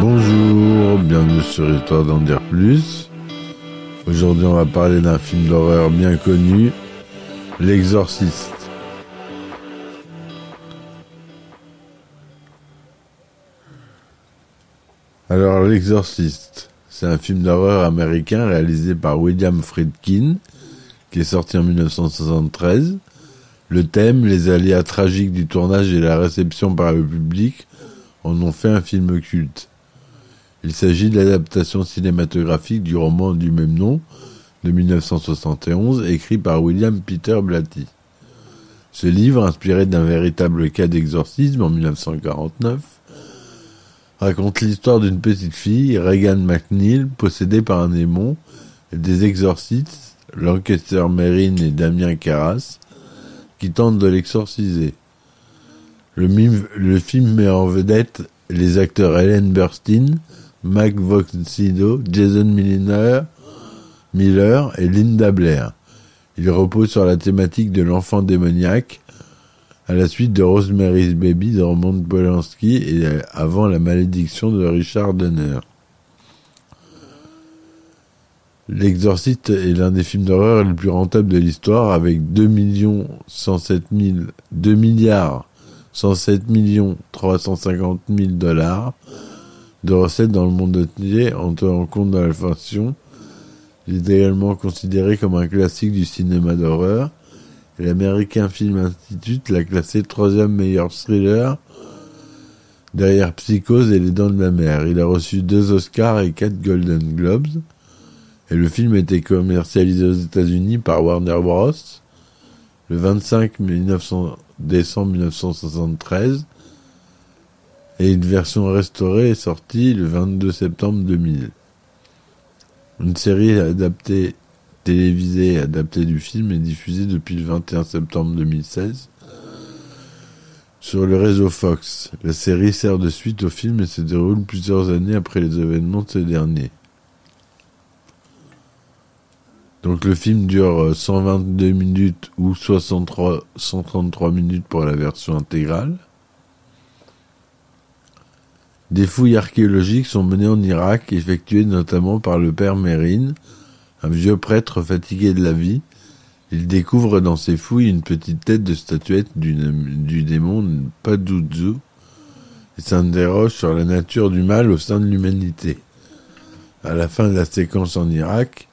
Bonjour, bienvenue sur Histoire d'en dire plus. Aujourd'hui, on va parler d'un film d'horreur bien connu, L'Exorciste. Alors, L'Exorciste, c'est un film d'horreur américain réalisé par William Friedkin, qui est sorti en 1973. Le thème, les aléas tragiques du tournage et la réception par le public en ont fait un film culte. Il s'agit de l'adaptation cinématographique du roman du même nom de 1971, écrit par William Peter Blatty. Ce livre, inspiré d'un véritable cas d'exorcisme en 1949, raconte l'histoire d'une petite fille, Regan McNeil, possédée par un démon, des exorcistes, Lancaster Merrin et Damien Carras, qui tentent de l'exorciser. Le, le, film met en vedette les acteurs Helen Burstyn, Mac Voxido, Jason Miller, Miller et Linda Blair. Il repose sur la thématique de l'enfant démoniaque, à la suite de Rosemary's Baby de Roman Polanski et avant la malédiction de Richard Donner. L'Exorciste est l'un des films d'horreur les plus rentables de l'histoire avec 2 millions 107 000, 2 milliards 107 millions 350 000 dollars de recettes dans le monde entier en tenant compte de l'inflation. Il est également considéré comme un classique du cinéma d'horreur. L'American Film Institute l'a classé troisième meilleur thriller derrière Psychose et Les Dents de la Mer. Il a reçu deux Oscars et quatre Golden Globes. Et le film a été commercialisé aux États-Unis par Warner Bros. le 25 décembre 1973 et une version restaurée est sortie le 22 septembre 2000. Une série adaptée télévisée adaptée du film est diffusée depuis le 21 septembre 2016 sur le réseau Fox. La série sert de suite au film et se déroule plusieurs années après les événements de ce dernier. Donc le film dure 122 minutes ou 63, 133 minutes pour la version intégrale. Des fouilles archéologiques sont menées en Irak, effectuées notamment par le père Mérine, un vieux prêtre fatigué de la vie. Il découvre dans ses fouilles une petite tête de statuette du, démon Padouzou et s'interroge sur la nature du mal au sein de l'humanité. À la fin de la séquence en Irak,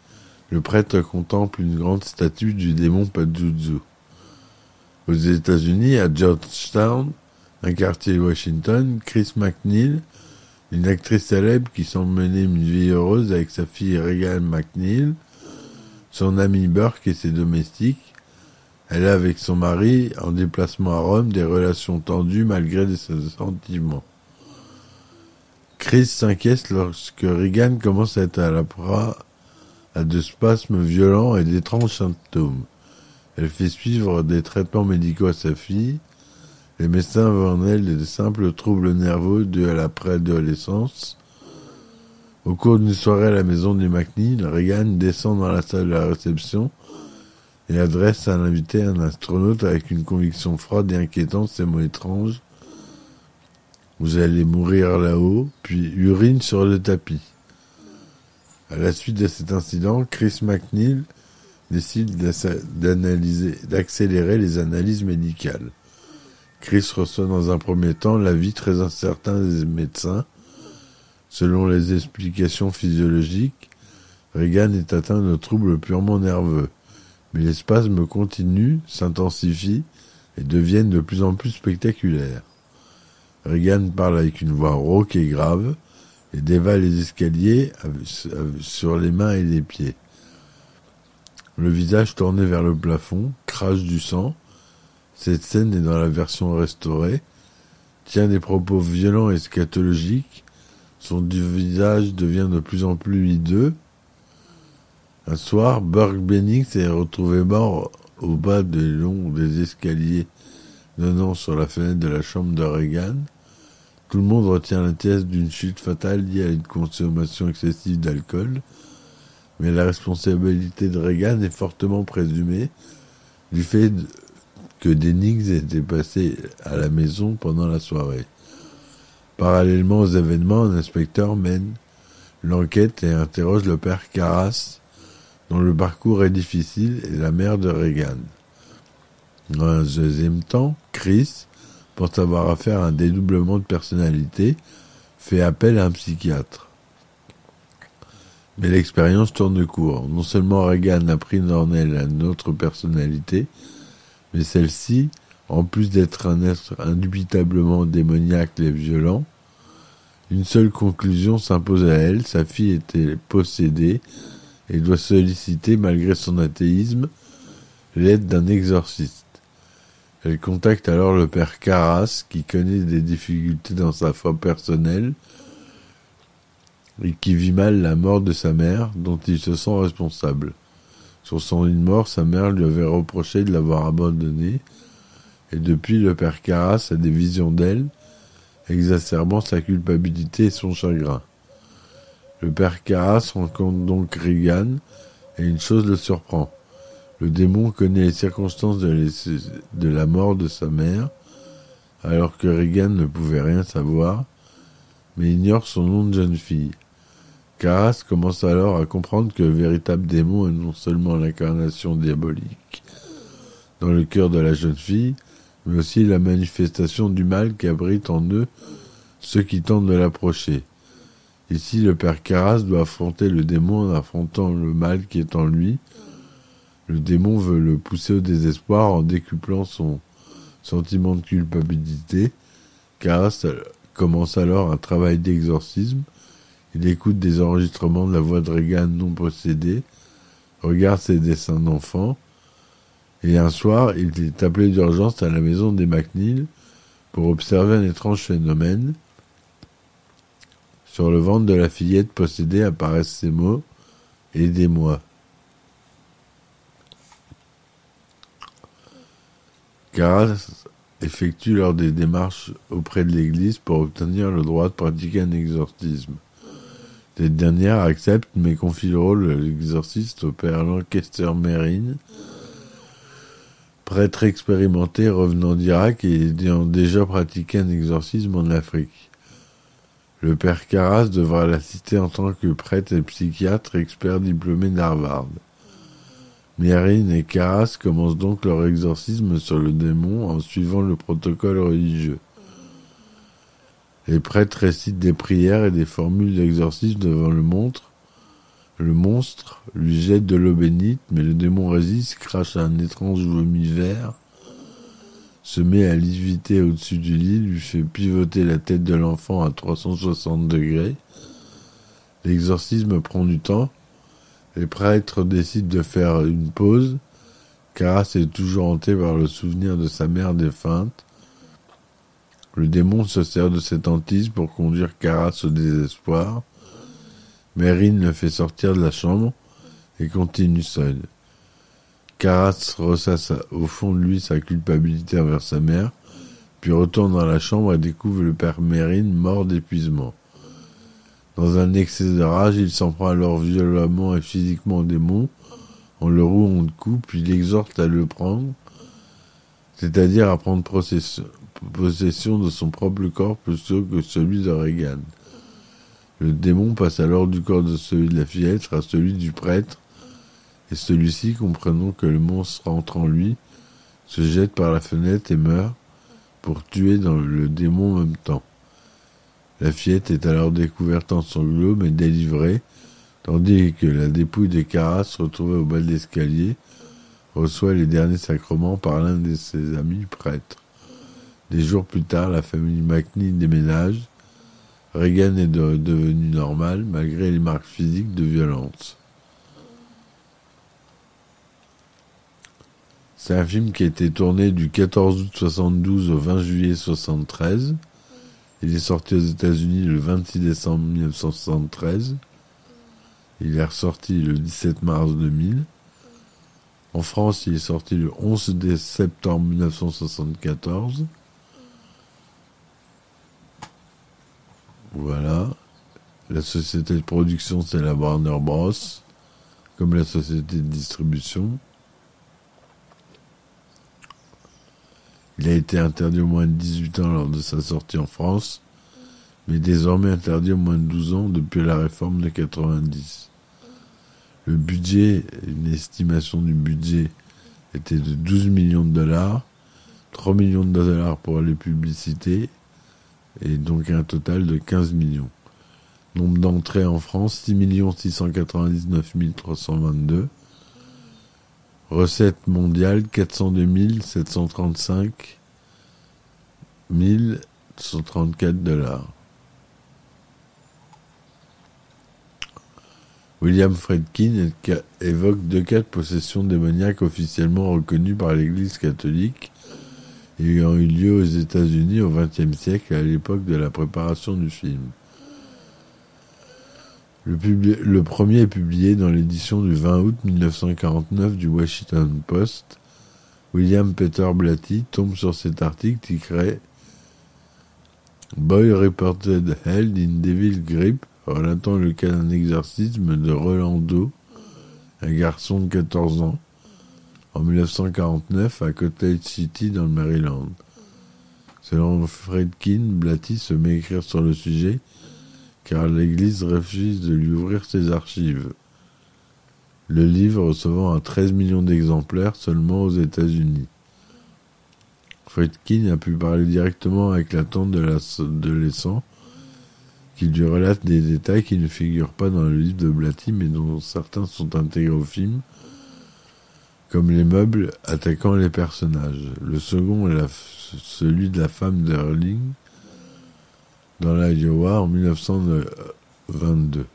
le prêtre contemple une grande statue du démon Padouzou. Aux États-Unis, à Georgetown, un quartier de Washington, Chris McNeil, une actrice célèbre qui semble mener une vie heureuse avec sa fille Regan McNeil, son ami Burke et ses domestiques. Elle a avec son mari, en déplacement à Rome, des relations tendues malgré ses sentiments. Chris s'inquiète lorsque Regan commence à être à la proie à de spasmes violents et d'étranges symptômes. Elle fait suivre des traitements médicaux à sa fille, les médecins en elle des simples troubles nerveux dus à la préadolescence. Au cours d'une soirée à la maison des McNeil, Reagan descend dans la salle de la réception et adresse à l'invité un astronaute avec une conviction froide et inquiétante ces mots étranges. Vous allez mourir là-haut, puis urine sur le tapis. À la suite de cet incident, Chris McNeil décide d'accélérer les analyses médicales. Chris reçoit dans un premier temps l'avis très incertain des médecins. Selon les explications physiologiques, Regan est atteint de troubles purement nerveux, mais les spasmes continuent, s'intensifient et deviennent de plus en plus spectaculaires. Regan parle avec une voix rauque et grave et dévale les escaliers sur les mains et les pieds. Le visage tourné vers le plafond, crache du sang, cette scène est dans la version restaurée, tient des propos violents et scatologiques, son visage devient de plus en plus hideux. Un soir, Burke Benning s'est retrouvé mort au bas des longs des escaliers donnant sur la fenêtre de la chambre de Reagan. Tout le monde retient la thèse d'une chute fatale liée à une consommation excessive d'alcool. mais la responsabilité de Reagan est fortement présumée du fait que Dennings était passé à la maison pendant la soirée. Parallèlement aux événements, un inspecteur mène l'enquête et interroge le père Carras, dont le parcours est difficile, et la mère de Reagan. Dans un deuxième temps, Chris, pour avoir affaire à un dédoublement de personnalité, fait appel à un psychiatre. Mais l'expérience tourne court. Non seulement Reagan a pris en elle une autre personnalité, mais celle-ci, en plus d'être un être indubitablement démoniaque et violent, une seule conclusion s'impose à elle, sa fille était possédée et doit solliciter, malgré son athéisme, l'aide d'un exorciste. Elle contacte alors le père Carras, qui connaît des difficultés dans sa foi personnelle et qui vit mal la mort de sa mère, dont il se sent responsable. Sur son lit de mort, sa mère lui avait reproché de l'avoir abandonné, et depuis le père Carras a des visions d'elle, exacerbant sa culpabilité et son chagrin. Le père Carras rencontre donc Regan, et une chose le surprend. Le démon connaît les circonstances de, la mort de sa mère, alors que Regan ne pouvait rien savoir, mais ignore son nom de jeune fille. Carras commence alors à comprendre que le véritable démon est non seulement l'incarnation diabolique dans le cœur de la jeune fille, mais aussi la manifestation du mal qui abrite en eux ceux qui tentent de l'approcher. Ici, le père Carras doit affronter le démon en affrontant le mal qui est en lui. Le démon veut le pousser au désespoir en décuplant son sentiment de culpabilité. Carras commence alors un travail d'exorcisme. Il écoute des enregistrements de la voix de Regan non possédée, regarde ses dessins d'enfants, et un soir, il est appelé d'urgence à la maison des MacNeil pour observer un étrange phénomène. Sur le ventre de la fillette possédée apparaissent ces mots Aidez-moi. Caras effectue lors des démarches auprès de l'Église pour obtenir le droit de pratiquer un exorcisme. Cette dernière accepte mais confie le rôle de l'exorciste au père Lancaster Mérine, prêtre expérimenté revenant d'Irak et ayant déjà pratiqué un exorcisme en Afrique. Le père Carras devra l'assister en tant que prêtre et psychiatre expert diplômé d'Harvard. Myrine et Carras commencent donc leur exorcisme sur le démon en suivant le protocole religieux. Les prêtres récitent des prières et des formules d'exorcisme devant le montre, le monstre lui jette de l'eau bénite, mais le démon résiste, crache un étrange vomi vert, se met à léviter au-dessus du lit, lui fait pivoter la tête de l'enfant à 360 degrés. L'exorcisme prend du temps. Les prêtres décident de faire une pause. Caras est toujours hanté par le souvenir de sa mère défunte. Le démon se sert de cette hantise pour conduire Caras au désespoir. Mérine le fait sortir de la chambre et continue seul. Caras ressasse au fond de lui sa culpabilité envers sa mère, puis retourne dans la chambre et découvre le père Mérine mort d'épuisement. Dans un excès de rage, il s'en prend alors violemment et physiquement au démon, en le rouant de coups, puis l'exhorte à le prendre, c'est-à-dire à prendre possession de son propre corps plutôt que celui de Regan. Le démon passe alors du corps de celui de la fillette à celui du prêtre, et celui-ci, comprenant que le monstre entre en lui, se jette par la fenêtre et meurt, pour tuer dans le démon en même temps. La fillette est alors découverte en sanglots mais délivrée, tandis que la dépouille de Caras, retrouvée au bas de l'escalier, reçoit les derniers sacrements par l'un de ses amis prêtres. Des jours plus tard, la famille McNeil déménage, Reagan est devenu normal malgré les marques physiques de violence. C'est un film qui a été tourné du 14 août 72 au 20 juillet 73. Il est sorti aux États-Unis le 26 décembre 1973. Il est ressorti le 17 mars 2000. En France, il est sorti le 11 septembre 1974. Voilà. La société de production, c'est la Warner Bros. comme la société de distribution. Il a été interdit au moins de 18 ans lors de sa sortie en France, mais désormais interdit au moins de 12 ans depuis la réforme de 90. Le budget, une estimation du budget était de 12 millions de dollars, 3 millions de dollars pour les publicités, et donc un total de 15 millions. Nombre d'entrées en France, 6 699 322. Recettes mondiales, 402 735 134 dollars. William Fredkin évoque deux cas de possession démoniaque officiellement reconnus par l'Église catholique ayant eu lieu aux États-Unis au XXe siècle à l'époque de la préparation du film. Le, premier est publié dans l'édition du 20 août 1949 du Washington Post. William Peter Blatty tombe sur cet article titré Boy reported held in devil grip, relatant le cas d'un exorcisme de Rolando, un garçon de 14 ans, en 1949 à Cottage City dans le Maryland. Selon Fredkin, Blatty se met à écrire sur le sujet car l'Église refuse de lui ouvrir ses archives. Le livre recevant un 13 millions d'exemplaires seulement aux États-Unis. Fredkin a pu parler directement avec la tante de l'adolescent, qui lui relate des détails qui ne figurent pas dans le livre de Blatty, mais dont certains sont intégrés au film, comme les meubles attaquant les personnages. Le second est celui de la femme d'Erling, dans l'Iowa en 1922.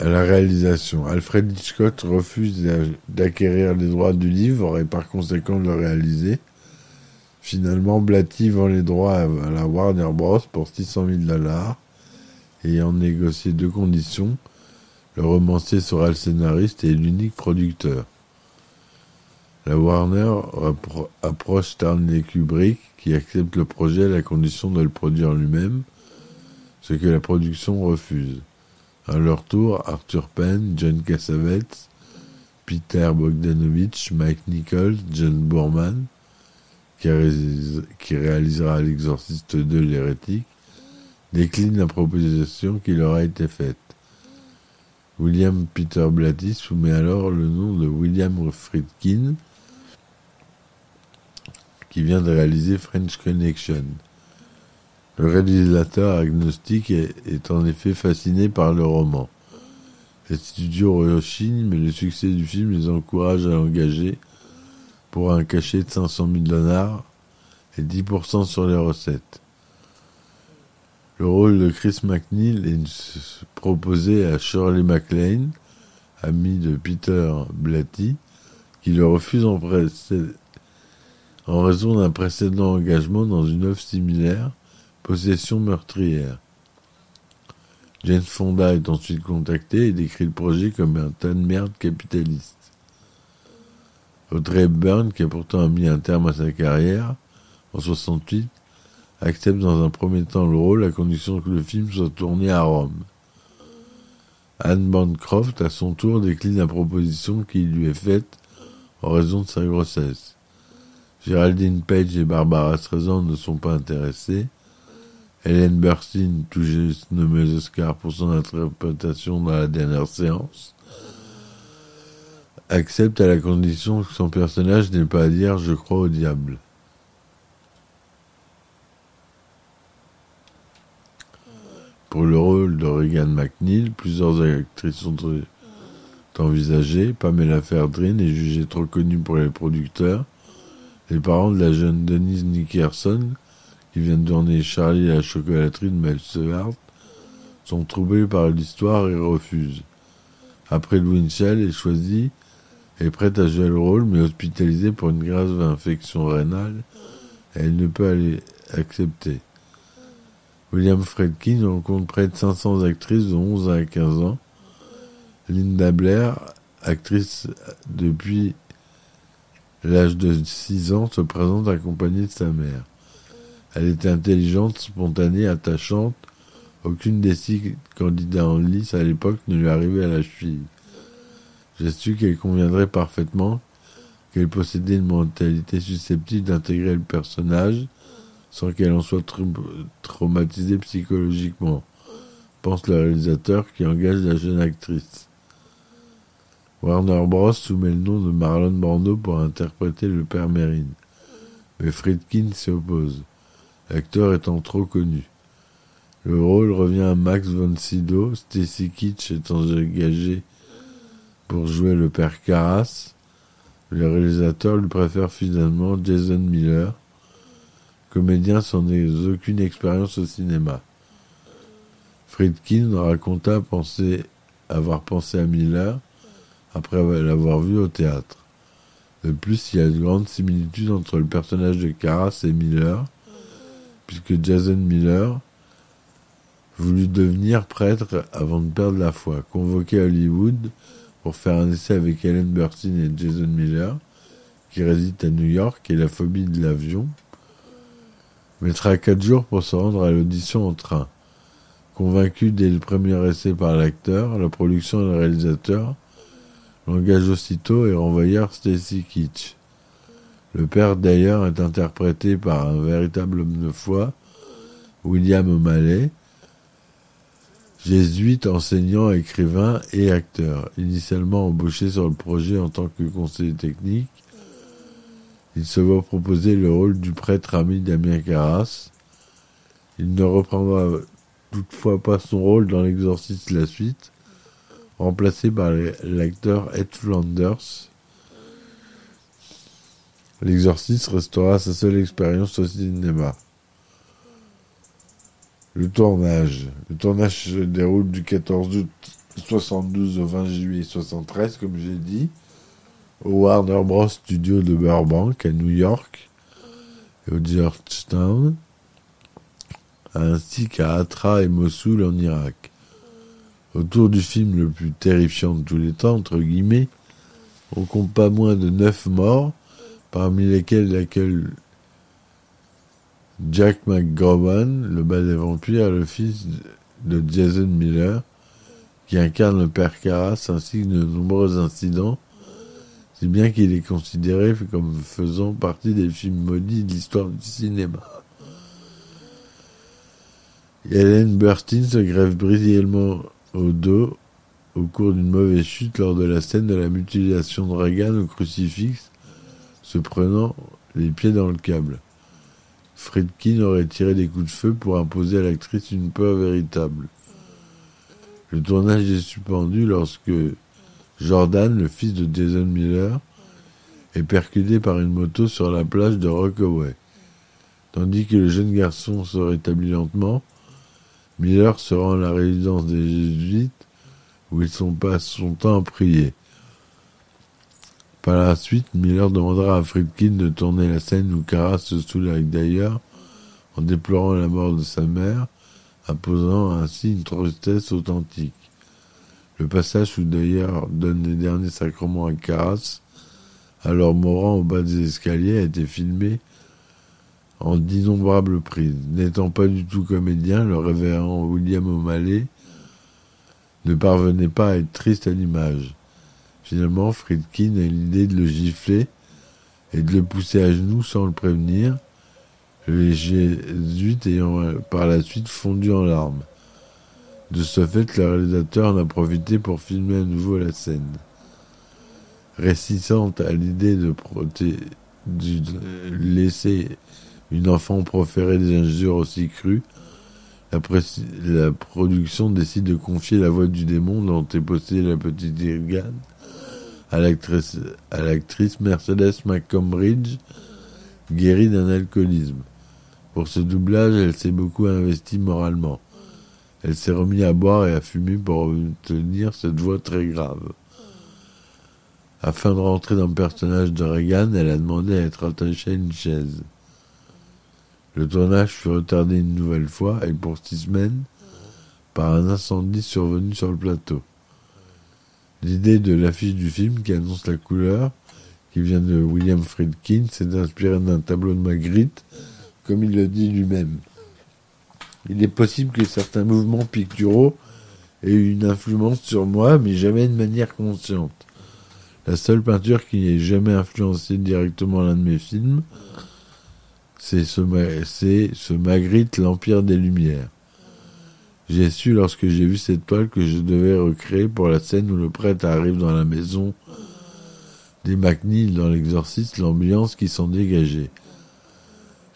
À la réalisation, Alfred Hitchcock refuse d'acquérir les droits du livre et par conséquent de le réaliser. Finalement, Blatty vend les droits à la Warner Bros. pour 600 000 dollars, ayant négocié deux conditions. Le romancier sera le scénariste et l'unique producteur. La Warner approche Stanley Kubrick, qui accepte le projet à la condition de le produire lui-même, ce que la production refuse. À leur tour, Arthur Penn, John Cassavetes, Peter Bogdanovich, Mike Nichols, John Boorman, qui, réalisera l'exorciste de l'hérétique, déclinent la proposition qui leur a été faite. William Peter Blatty soumet alors le nom de William Friedkin, qui vient de réaliser French Connection. Le réalisateur agnostique est, en effet fasciné par le roman. Les studios rechignent, mais le succès du film les encourage à l'engager pour un cachet de 500 000 dollars et 10% sur les recettes. Le rôle de Chris McNeil est proposé à Shirley MacLaine, ami de Peter Blatty, qui le refuse en, raison d'un précédent engagement dans une œuvre similaire, Possession meurtrière. James Fonda est ensuite contacté et décrit le projet comme un tas de merde capitaliste. Audrey Byrne, qui a pourtant mis un terme à sa carrière en 68, accepte dans un premier temps le rôle à condition que le film soit tourné à Rome. Anne Bancroft, à son tour, décline la proposition qui lui est faite en raison de sa grossesse. Geraldine Page et Barbara Streisand ne sont pas intéressées. Hélène Burstyn, tout juste nommée Oscar pour son interprétation dans la dernière séance, accepte à la condition que son personnage n'ait pas à dire je crois au diable. Pour le rôle de Regan McNeil, plusieurs actrices sont envisagées. Pamela Ferdrin est jugée trop connue pour les producteurs. Les parents de la jeune Denise Nickerson, qui vient de tourner Charlie à la chocolaterie de Mel sont troublés par l'histoire et refusent. Après Winchell est choisie, est prête à jouer le rôle, mais hospitalisée pour une grave infection rénale, elle ne peut aller accepter. William Fredkin rencontre près de 500 actrices de 11 à 15 ans. Linda Blair, actrice depuis l'âge de 6 ans, se présente accompagnée de sa mère. Elle était intelligente, spontanée, attachante, Aucune des six candidats en lice à l'époque ne lui arrivait à la cheville. J'ai su qu'elle conviendrait parfaitement, qu'elle possédait une mentalité susceptible d'intégrer le personnage sans qu'elle en soit traumatisée psychologiquement, pense le réalisateur qui engage la jeune actrice. Warner Bros. soumet le nom de Marlon Brando pour interpréter le père Mérine. Mais Friedkin s'y oppose, l'acteur étant trop connu. Le rôle revient à Max von Sydow, Stacy Kitsch étant engagé pour jouer le père Carras. Le réalisateur lui préfère finalement Jason Miller, comédien sans aucune expérience au cinéma. Friedkin raconta avoir pensé à Miller après l'avoir vu au théâtre. De plus, il y a une grande similitude entre le personnage de Carras et Miller, puisque Jason Miller voulut devenir prêtre avant de perdre la foi. Convoqué à Hollywood pour faire un essai avec Ellen Burstyn et Jason Miller, qui résident à New York et la phobie de l'avion, mettra quatre jours pour se rendre à l'audition en train. Convaincu dès le premier essai par l'acteur, la production et le réalisateur l'engagent aussitôt et renvoyèrent Stacy Kitsch. Le père d'ailleurs est interprété par un véritable homme de foi, William O'Malley, jésuite, enseignant, écrivain et acteur. Initialement embauché sur le projet en tant que conseiller technique, il se voit proposer le rôle du prêtre ami Damien Carras. Il ne reprendra toutefois pas son rôle dans l'exorciste la suite, remplacé par l'acteur Ed Flanders. L'exorciste restera sa seule expérience au cinéma. Le tournage. Le tournage se déroule du 14 août 72 au 20 juillet 73, comme j'ai dit, au Warner Bros. Studio de Burbank, à New York, et au Georgetown, ainsi qu'à Atra et Mossoul en Irak. Autour du film le plus terrifiant de tous les temps, entre guillemets, on compte pas moins de neuf morts, parmi lesquels l'accueil Jack McGowan, le bas des vampires, le fils de Jason Miller, qui incarne le père Carras, ainsi que de nombreux incidents, si bien qu'il est considéré comme faisant partie des films maudits de l'histoire du cinéma. Hélène Burstyn se grève brièvement au dos au cours d'une mauvaise chute lors de la scène de la mutilation de Reagan au crucifix, se prenant les pieds dans le câble. Friedkin aurait tiré des coups de feu pour imposer à l'actrice une peur véritable. Le tournage est suspendu lorsque Jordan, le fils de Jason Miller, est percuté par une moto sur la plage de Rockaway. Tandis que le jeune garçon se rétablit lentement, Miller se rend à la résidence des jésuites où ils sont passe son temps à prier. Par la suite, Miller demandera à Friedkin de tourner la scène où Cara se saoule avec d'ailleurs, en déplorant la mort de sa mère, imposant ainsi une tristesse authentique. Le passage où d'ailleurs donne les derniers sacrements à Caras, alors mourant au bas des escaliers, a été filmé en d'innombrables prises. N'étant pas du tout comédien, le révérend William O'Malley ne parvenait pas à être triste à l'image. Finalement, Friedkin a l'idée de le gifler et de le pousser à genoux sans le prévenir, les jésuites ayant euh, par la suite fondu en larmes. De ce fait, le réalisateur en a profité pour filmer à nouveau la scène. Réticente à l'idée de, laisser une enfant proférer des injures aussi crues, la, la, production décide de confier la voix du démon dont est possédée la petite Irgane à l'actrice Mercedes McCombridge, guérie d'un alcoolisme. Pour ce doublage, elle s'est beaucoup investie moralement. Elle s'est remise à boire et à fumer pour obtenir cette voix très grave. Afin de rentrer dans le personnage de Reagan, elle a demandé à être attachée à une chaise. Le tournage fut retardé une nouvelle fois et pour six semaines par un incendie survenu sur le plateau. L'idée de l'affiche du film qui annonce la couleur, qui vient de William Friedkin, s'est inspirée d'un tableau de Magritte, comme il le dit lui-même. Il est possible que certains mouvements picturaux aient eu une influence sur moi, mais jamais de manière consciente. La seule peinture qui n'ait jamais influencé directement l'un de mes films, c'est ce, Magritte, l'Empire des Lumières. J'ai su lorsque j'ai vu cette toile que je devais recréer pour la scène où le prêtre arrive dans la maison des MacNeil dans l'exorciste l'ambiance qui s'en dégageait.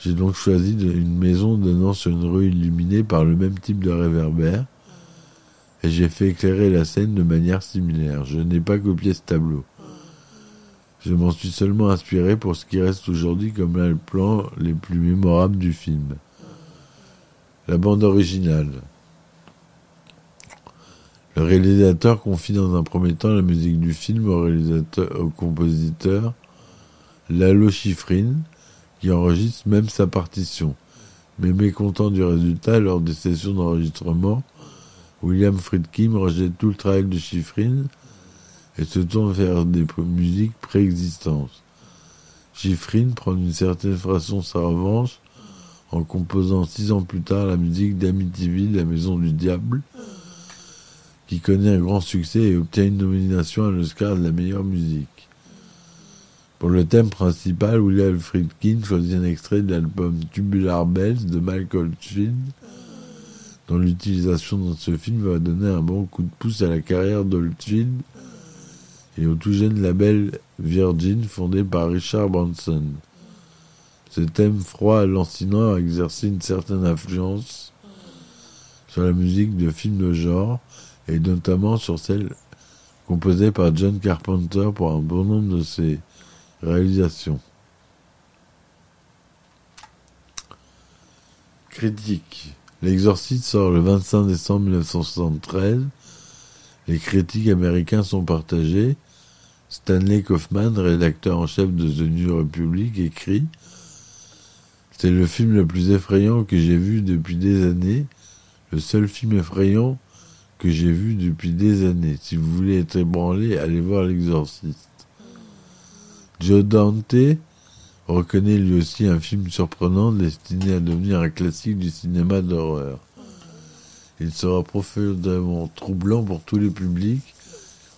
J'ai donc choisi une maison donnant sur une rue illuminée par le même type de réverbère et j'ai fait éclairer la scène de manière similaire. Je n'ai pas copié ce tableau. Je m'en suis seulement inspiré pour ce qui reste aujourd'hui comme l'un des plans les plus mémorables du film. La bande originale. Le réalisateur confie dans un premier temps la musique du film au, compositeur Lalo Schifrin, qui enregistre même sa partition. Mais mécontent du résultat, lors des sessions d'enregistrement, William Friedkin rejette tout le travail de Schifrin et se tourne vers des musiques préexistantes. Schifrin prend d'une certaine façon sa revanche en composant six ans plus tard la musique d'Amityville, la maison du diable, qui connaît un grand succès et obtient une nomination à l'Oscar de la meilleure musique. Pour le thème principal, William Friedkin choisit un extrait de l'album Tubular Bells de Michael Oldfield, dont l'utilisation dans ce film va donner un bon coup de pouce à la carrière d'Oldfield et au tout jeune label Virgin fondé par Richard Branson. Ce thème froid lancinant a exercé une certaine influence sur la musique de films de genre, et notamment sur celle composée par John Carpenter pour un bon nombre de ses réalisations. Critique. L'exorciste sort le 25 décembre 1973. Les critiques américains sont partagés. Stanley Kaufman, rédacteur en chef de The New Republic, écrit C'est le film le plus effrayant que j'ai vu depuis des années, le seul film effrayant que j'ai vu depuis des années. Si vous voulez être ébranlé, allez voir l'exorciste. Joe Dante reconnaît lui aussi un film surprenant destiné à devenir un classique du cinéma d'horreur. Il sera profondément troublant pour tous les publics,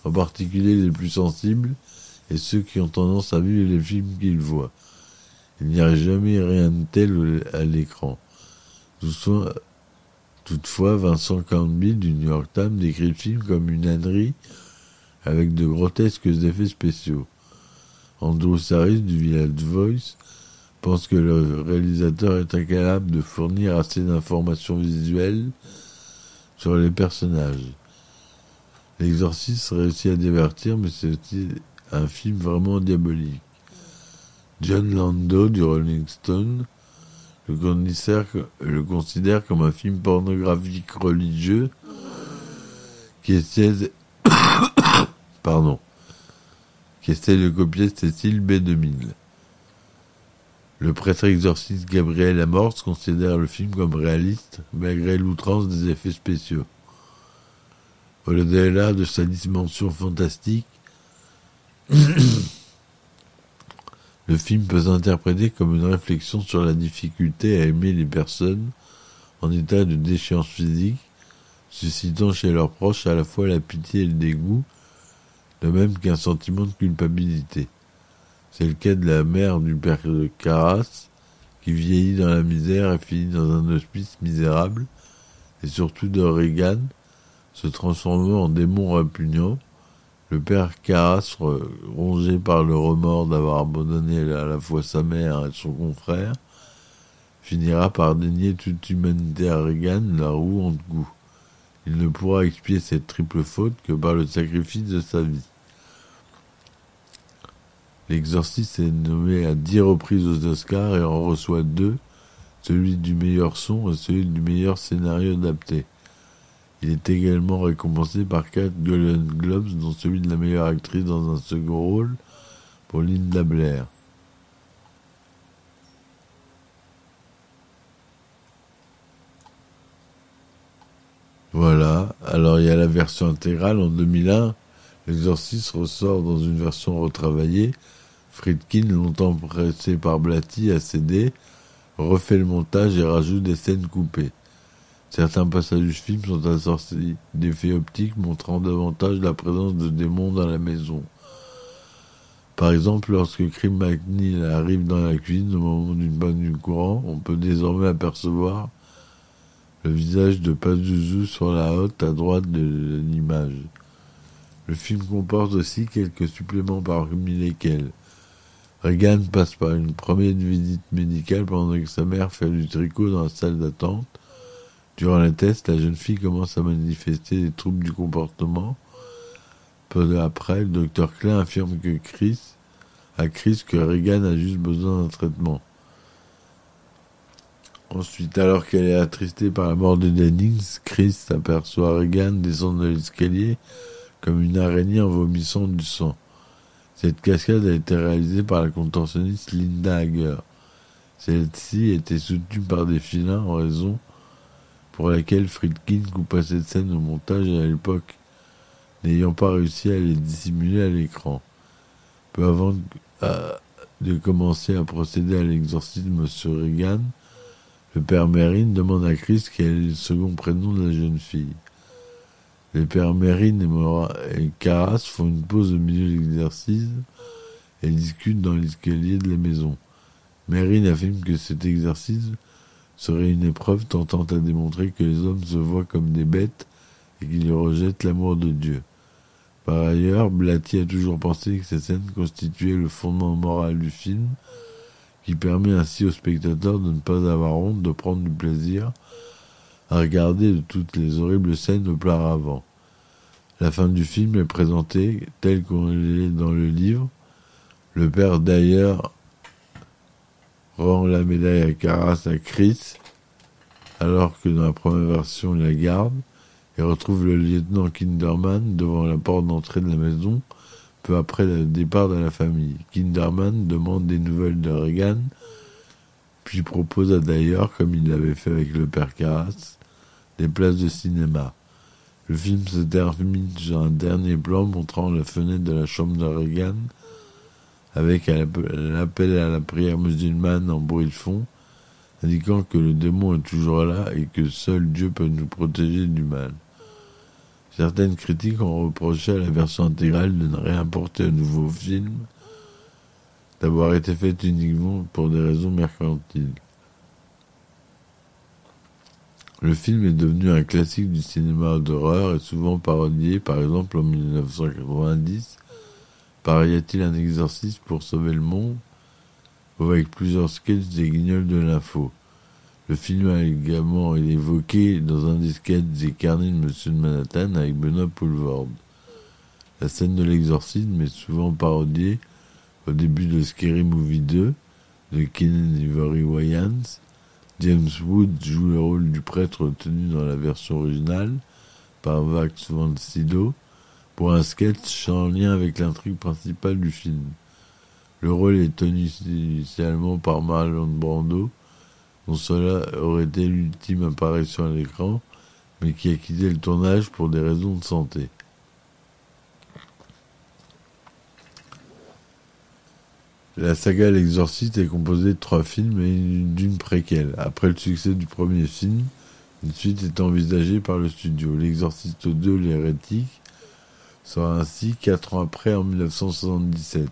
en particulier les plus sensibles et ceux qui ont tendance à vivre les films qu'ils voient. Il n'y a jamais rien de tel à l'écran. Toutefois, Vincent Campbell du New York Times décrit le film comme une ânerie avec de grotesques effets spéciaux. Andrew Saris du Village Voice pense que le réalisateur est incapable de fournir assez d'informations visuelles sur les personnages. L'exorciste réussit à divertir, mais c'est un film vraiment diabolique. John Lando du Rolling Stone le considère, comme un film pornographique religieux qui essaie pardon, qui essaie de copier Cécile B2000. Le prêtre exorciste Gabriel Amorce considère le film comme réaliste, malgré l'outrance des effets spéciaux. Au-delà de sa dimension fantastique, Le film peut s'interpréter comme une réflexion sur la difficulté à aimer les personnes en état de déchéance physique, suscitant chez leurs proches à la fois la pitié et le dégoût, de même qu'un sentiment de culpabilité. C'est le cas de la mère du père de Carras, qui vieillit dans la misère et finit dans un hospice misérable, et surtout de Reagan, se transformant en démon répugnant, le père Carras, rongé par le remords d'avoir abandonné à la fois sa mère et son confrère, finira par dénier toute humanité à Reagan, la roue en goût. Il ne pourra expier cette triple faute que par le sacrifice de sa vie. L'exorciste est nommé à dix reprises aux Oscars et en reçoit deux, celui du meilleur son et celui du meilleur scénario adapté. Il est également récompensé par quatre Golden Globes, dont celui de la meilleure actrice dans un second rôle pour Linda Blair. Voilà, alors il y a la version intégrale en 2001. L'exorciste ressort dans une version retravaillée. Friedkin, longtemps pressé par Blatty, a cédé, refait le montage et rajoute des scènes coupées. Certains passages du film sont assortis d'effets optiques montrant davantage la présence de démons dans la maison. Par exemple, lorsque Krim McNeil arrive dans la cuisine au moment d'une panne du courant, on peut désormais apercevoir le visage de Pazuzu sur la haute à droite de l'image. Le film comporte aussi quelques suppléments parmi lesquels Reagan passe par une première visite médicale pendant que sa mère fait du tricot dans la salle d'attente. Durant les tests, la jeune fille commence à manifester des troubles du comportement. Peu après, le docteur Klein affirme que Chris, à Chris que Reagan a juste besoin d'un traitement. Ensuite, alors qu'elle est attristée par la mort de Dennings, Chris aperçoit Reagan descendre de l'escalier comme une araignée en vomissant du sang. Cette cascade a été réalisée par la contorsionniste Linda Hager. Celle-ci était soutenue par des filins en raison pour laquelle Friedkin coupa cette scène au montage à l'époque, n'ayant pas réussi à les dissimuler à l'écran. Peu avant de commencer à procéder à l'exorcisme sur Reagan, le père Mérine demande à Chris quel est le second prénom de la jeune fille. Les pères Mérine et, et Caras font une pause au milieu de l'exercice et discutent dans l'escalier de la maison. Mérine affirme que cet exercice serait une épreuve tentant à démontrer que les hommes se voient comme des bêtes et qu'ils rejettent l'amour de Dieu. Par ailleurs, Blatty a toujours pensé que cette scène constituait le fondement moral du film, qui permet ainsi aux spectateurs de ne pas avoir honte de prendre du plaisir à regarder de toutes les horribles scènes auparavant. La fin du film est présentée telle qu'on l'est dans le livre. Le père d'ailleurs rend la médaille à Caras à Chris, alors que dans la première version il la garde, et retrouve le lieutenant Kinderman devant la porte d'entrée de la maison, peu après le départ de la famille. Kinderman demande des nouvelles de Reagan, puis propose à d'ailleurs, comme il l'avait fait avec le père Caras, des places de cinéma. Le film se termine sur un dernier plan montrant la fenêtre de la chambre de Reagan, avec l'appel à la prière musulmane en bruit de fond, indiquant que le démon est toujours là et que seul Dieu peut nous protéger du mal. Certaines critiques ont reproché à la version intégrale de ne rien apporter un nouveau film, d'avoir été faite uniquement pour des raisons mercantiles. Le film est devenu un classique du cinéma d'horreur et souvent parodié, par exemple en 1990 par Y a-t-il un exorcisme pour sauver le monde avec plusieurs sketchs des guignols de l'info? Le film a également été évoqué dans un des sketchs des carnets de Monsieur de Manhattan avec Benoît Poulvord. La scène de l'exorcisme est souvent parodiée au début de Scary Movie 2 de Kenan Ivory Wayans. James Wood joue le rôle du prêtre tenu dans la version originale par Vax Van Sydow pour un sketch en lien avec l'intrigue principale du film. Le rôle est tenu initialement par Marlon Brando, dont cela aurait été l'ultime apparition à l'écran, mais qui a quitté le tournage pour des raisons de santé. La saga L'Exorciste est composée de trois films et d'une préquelle. Après le succès du premier film, une suite est envisagée par le studio. L'Exorciste 2, l'hérétique, sera ainsi quatre ans après en 1977.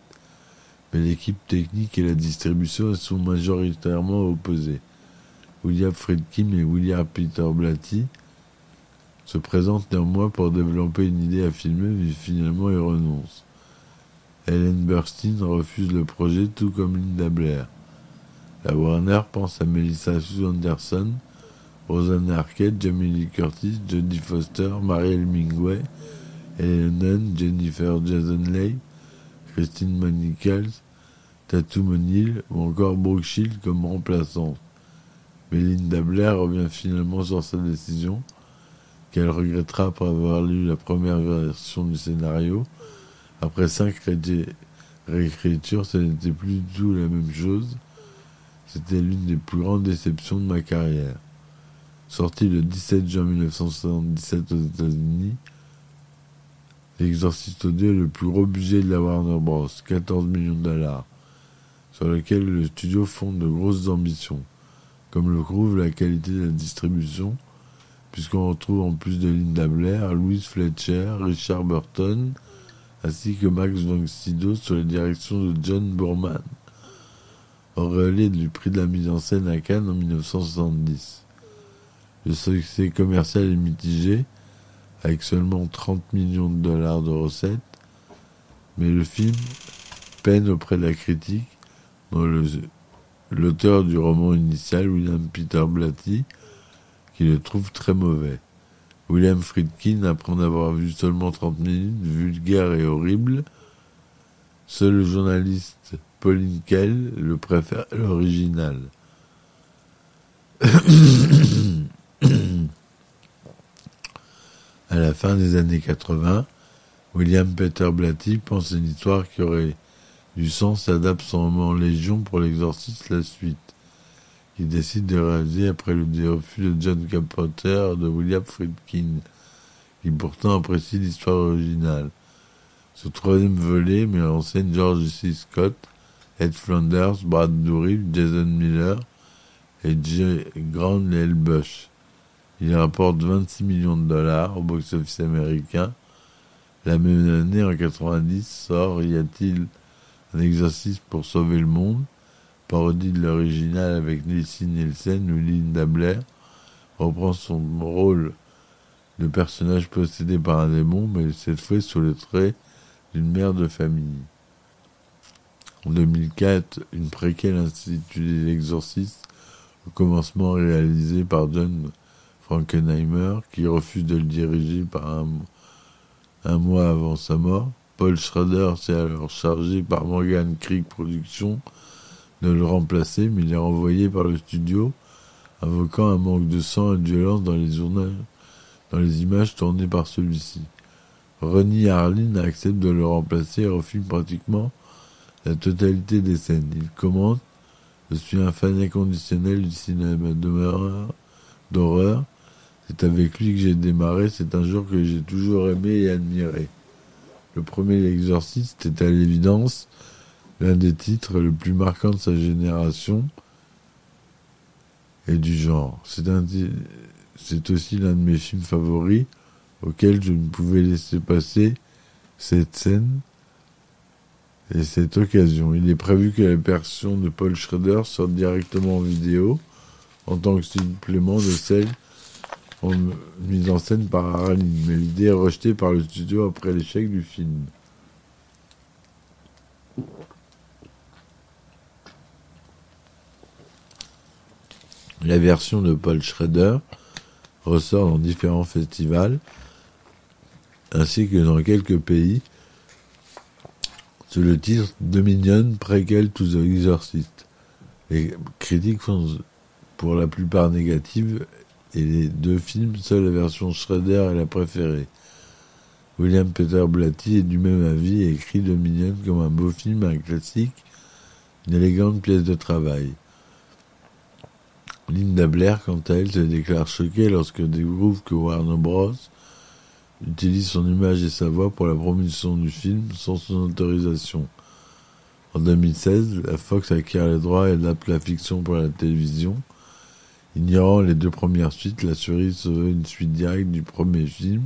Mais l'équipe technique et la distribution sont majoritairement opposées. William Friedkin et William Peter Blatty se présentent néanmoins pour développer une idée à filmer, mais finalement ils renoncent. Helen Burstyn refuse le projet, tout comme Linda Blair. La Warner pense à Melissa Sue Anderson, Rosanna Arquette, Jamie Lee Curtis, Jodie Foster, Marielle Mingway, Helen Jennifer Jason Leigh, Christine Manicals, Tatum O'Neill ou encore Brooke Shield comme remplaçante. Mais Linda Blair revient finalement sur sa décision, qu'elle regrettera après avoir lu la première version du scénario. Après cinq réécritures, ce n'était plus du tout la même chose. C'était l'une des plus grandes déceptions de ma carrière. Sorti le 17 juin 1977 aux États-Unis, L'Exorciste 2 est le plus gros budget de la Warner Bros, 14 millions de dollars, sur lequel le studio fonde de grosses ambitions, comme le prouve la qualité de la distribution puisqu'on retrouve en plus de Linda Blair, Louise Fletcher, Richard Burton, ainsi que Max von Sydow sur les directions de John Boorman, relais du prix de la mise en scène à Cannes en 1970. Le succès commercial est mitigé, avec seulement 30 millions de dollars de recettes, mais le film peine auprès de la critique, dont l'auteur du roman initial, William Peter Blatty, qui le trouve très mauvais. William Friedkin, après en avoir vu seulement 30 minutes, vulgaire et horrible, seul le journaliste Pauline Kell le préfère à l'original. à la fin des années 80, William Peter Blatty pense une histoire qui aurait du sens adapte son roman Légion pour l'exorciste la suite, qu'il décide de réaliser après le refus de John Carpenter de William Friedkin, qui pourtant apprécie l'histoire originale. Ce troisième volet met en scène George C. Scott, Ed Flanders, Brad Dourif, Jason Miller et J. Grant. Bush. Il rapporte 26 millions de dollars au box-office américain. La même année, en 90, sort Y a-t-il un exercice pour sauver le monde? Parodie de l'original avec Nelson Nielsen où Linda Blair reprend son rôle de personnage possédé par un démon, mais cette fois sous le trait d'une mère de famille. En 2004, une préquelle instituée L'Exorciste, au commencement réalisé par John Frankenheimer, qui refuse de le diriger par un, un mois avant sa mort. Paul Schrader s'est alors chargé par Morgan Creek Productions le remplacer, mais il est renvoyé par le studio, invoquant un manque de sang et de violence dans les, images tournées par celui-ci. Ronnie Harlin accepte de le remplacer et refuse pratiquement la totalité des scènes. Il commente Je suis un fan inconditionnel du cinéma d'horreur c'est avec lui que j'ai démarré, c'est un jour que j'ai toujours aimé et admiré. Le premier exorciste est à l'évidence l'un des titres le plus marquants de sa génération et du genre. C'est, aussi l'un de mes films favoris auquel je ne pouvais laisser passer cette scène et cette occasion. Il est prévu que la version de Paul Schrader sorte directement en vidéo en tant que supplément de celle mise en scène par Harlin, mais l'idée est rejetée par le studio après l'échec du film. La version de Paul Schrader ressort dans différents festivals, ainsi que dans quelques pays, sous le titre Dominion Prequel to the Exorcist. Les critiques sont pour la plupart négatives et les deux films, seule la version Schrader est la préférée. William Peter Blatty est du même avis et écrit Dominion comme un beau film, un classique, une élégante pièce de travail. Linda Blair, quant à elle, se déclare choquée lorsque découvre que Warner Bros. utilise son image et sa voix pour la promotion du film sans son autorisation. En 2016, la Fox acquiert les droits et adapte la fiction pour la télévision. Ignorant les deux premières suites, la série serait une suite directe du premier film.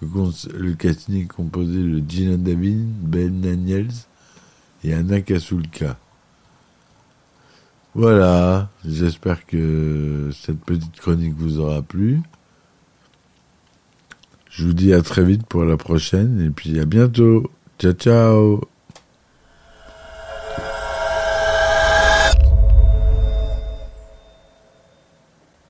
Le, casting composé de Gina Davin, Ben Daniels et Anna Kasulka. Voilà, j'espère que cette petite chronique vous aura plu. Je vous dis à très vite pour la prochaine et puis à bientôt. Ciao ciao